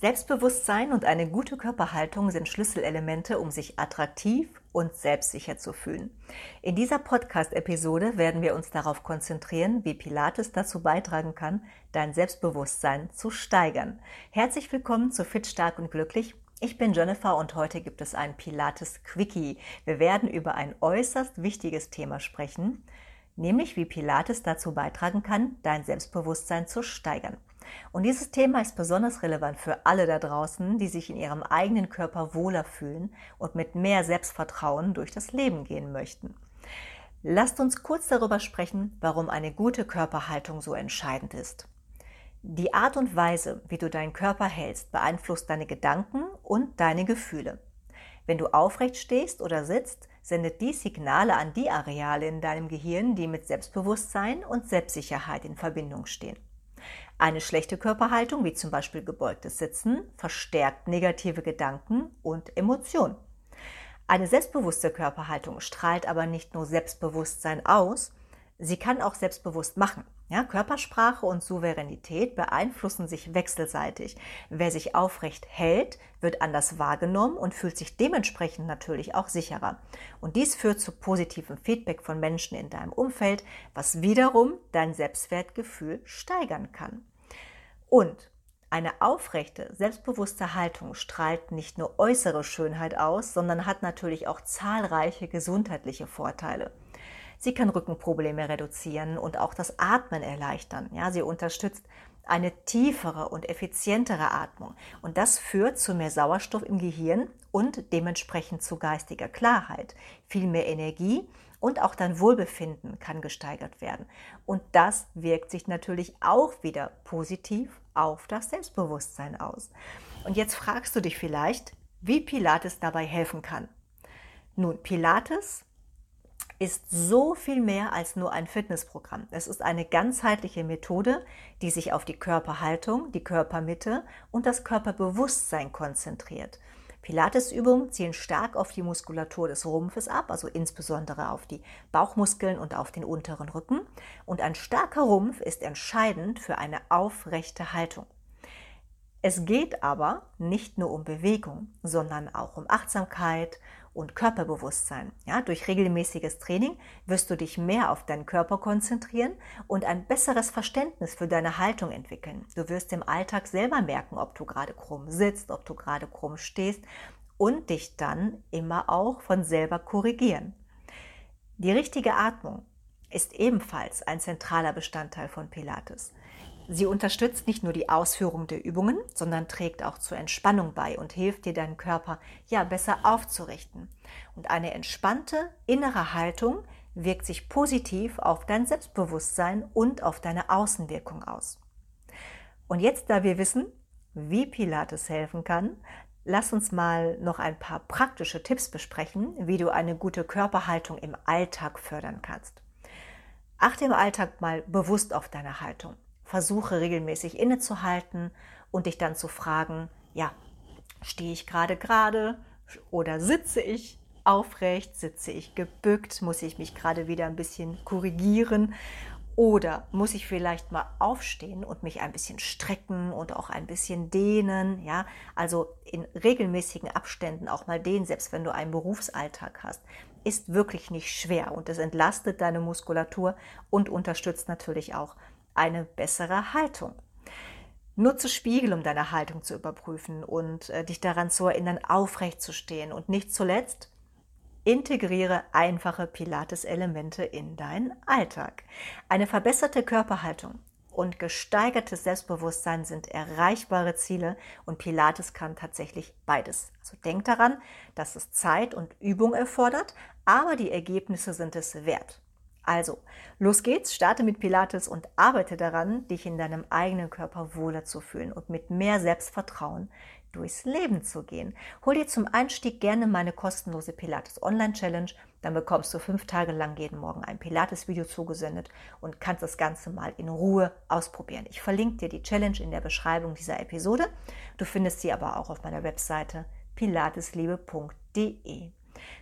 Selbstbewusstsein und eine gute Körperhaltung sind Schlüsselelemente, um sich attraktiv und selbstsicher zu fühlen. In dieser Podcast-Episode werden wir uns darauf konzentrieren, wie Pilates dazu beitragen kann, dein Selbstbewusstsein zu steigern. Herzlich willkommen zu Fit, Stark und Glücklich. Ich bin Jennifer und heute gibt es ein Pilates Quickie. Wir werden über ein äußerst wichtiges Thema sprechen, nämlich wie Pilates dazu beitragen kann, dein Selbstbewusstsein zu steigern. Und dieses Thema ist besonders relevant für alle da draußen, die sich in ihrem eigenen Körper wohler fühlen und mit mehr Selbstvertrauen durch das Leben gehen möchten. Lasst uns kurz darüber sprechen, warum eine gute Körperhaltung so entscheidend ist. Die Art und Weise, wie du deinen Körper hältst, beeinflusst deine Gedanken und deine Gefühle. Wenn du aufrecht stehst oder sitzt, sendet dies Signale an die Areale in deinem Gehirn, die mit Selbstbewusstsein und Selbstsicherheit in Verbindung stehen. Eine schlechte Körperhaltung, wie zum Beispiel gebeugtes Sitzen, verstärkt negative Gedanken und Emotionen. Eine selbstbewusste Körperhaltung strahlt aber nicht nur Selbstbewusstsein aus, sie kann auch selbstbewusst machen. Ja, Körpersprache und Souveränität beeinflussen sich wechselseitig. Wer sich aufrecht hält, wird anders wahrgenommen und fühlt sich dementsprechend natürlich auch sicherer. Und dies führt zu positivem Feedback von Menschen in deinem Umfeld, was wiederum dein Selbstwertgefühl steigern kann. Und eine aufrechte, selbstbewusste Haltung strahlt nicht nur äußere Schönheit aus, sondern hat natürlich auch zahlreiche gesundheitliche Vorteile. Sie kann Rückenprobleme reduzieren und auch das Atmen erleichtern. Ja, sie unterstützt eine tiefere und effizientere Atmung. Und das führt zu mehr Sauerstoff im Gehirn und dementsprechend zu geistiger Klarheit, viel mehr Energie und auch dein Wohlbefinden kann gesteigert werden. Und das wirkt sich natürlich auch wieder positiv auf das Selbstbewusstsein aus. Und jetzt fragst du dich vielleicht, wie Pilates dabei helfen kann. Nun, Pilates ist so viel mehr als nur ein Fitnessprogramm. Es ist eine ganzheitliche Methode, die sich auf die Körperhaltung, die Körpermitte und das Körperbewusstsein konzentriert. Pilatesübungen zielen stark auf die Muskulatur des Rumpfes ab, also insbesondere auf die Bauchmuskeln und auf den unteren Rücken. Und ein starker Rumpf ist entscheidend für eine aufrechte Haltung. Es geht aber nicht nur um Bewegung, sondern auch um Achtsamkeit und Körperbewusstsein. Ja, durch regelmäßiges Training wirst du dich mehr auf deinen Körper konzentrieren und ein besseres Verständnis für deine Haltung entwickeln. Du wirst im Alltag selber merken, ob du gerade krumm sitzt, ob du gerade krumm stehst und dich dann immer auch von selber korrigieren. Die richtige Atmung ist ebenfalls ein zentraler Bestandteil von Pilates. Sie unterstützt nicht nur die Ausführung der Übungen, sondern trägt auch zur Entspannung bei und hilft dir, deinen Körper ja besser aufzurichten. Und eine entspannte innere Haltung wirkt sich positiv auf dein Selbstbewusstsein und auf deine Außenwirkung aus. Und jetzt, da wir wissen, wie Pilates helfen kann, lass uns mal noch ein paar praktische Tipps besprechen, wie du eine gute Körperhaltung im Alltag fördern kannst. Achte im Alltag mal bewusst auf deine Haltung versuche regelmäßig innezuhalten und dich dann zu fragen, ja, stehe ich gerade gerade oder sitze ich aufrecht, sitze ich gebückt, muss ich mich gerade wieder ein bisschen korrigieren oder muss ich vielleicht mal aufstehen und mich ein bisschen strecken und auch ein bisschen dehnen, ja? Also in regelmäßigen Abständen auch mal dehnen, selbst wenn du einen Berufsalltag hast, ist wirklich nicht schwer und es entlastet deine Muskulatur und unterstützt natürlich auch eine bessere Haltung. Nutze Spiegel, um deine Haltung zu überprüfen und äh, dich daran zu erinnern, aufrecht zu stehen. Und nicht zuletzt, integriere einfache Pilates-Elemente in deinen Alltag. Eine verbesserte Körperhaltung und gesteigertes Selbstbewusstsein sind erreichbare Ziele und Pilates kann tatsächlich beides. Also denk daran, dass es Zeit und Übung erfordert, aber die Ergebnisse sind es wert. Also, los geht's, starte mit Pilates und arbeite daran, dich in deinem eigenen Körper wohler zu fühlen und mit mehr Selbstvertrauen durchs Leben zu gehen. Hol dir zum Einstieg gerne meine kostenlose Pilates Online Challenge. Dann bekommst du fünf Tage lang jeden Morgen ein Pilates-Video zugesendet und kannst das Ganze mal in Ruhe ausprobieren. Ich verlinke dir die Challenge in der Beschreibung dieser Episode. Du findest sie aber auch auf meiner Webseite pilatesliebe.de.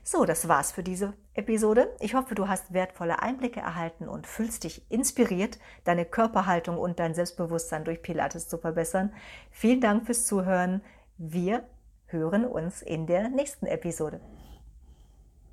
So, das war's für diese Episode. Ich hoffe, du hast wertvolle Einblicke erhalten und fühlst dich inspiriert, deine Körperhaltung und dein Selbstbewusstsein durch Pilates zu verbessern. Vielen Dank fürs Zuhören. Wir hören uns in der nächsten Episode.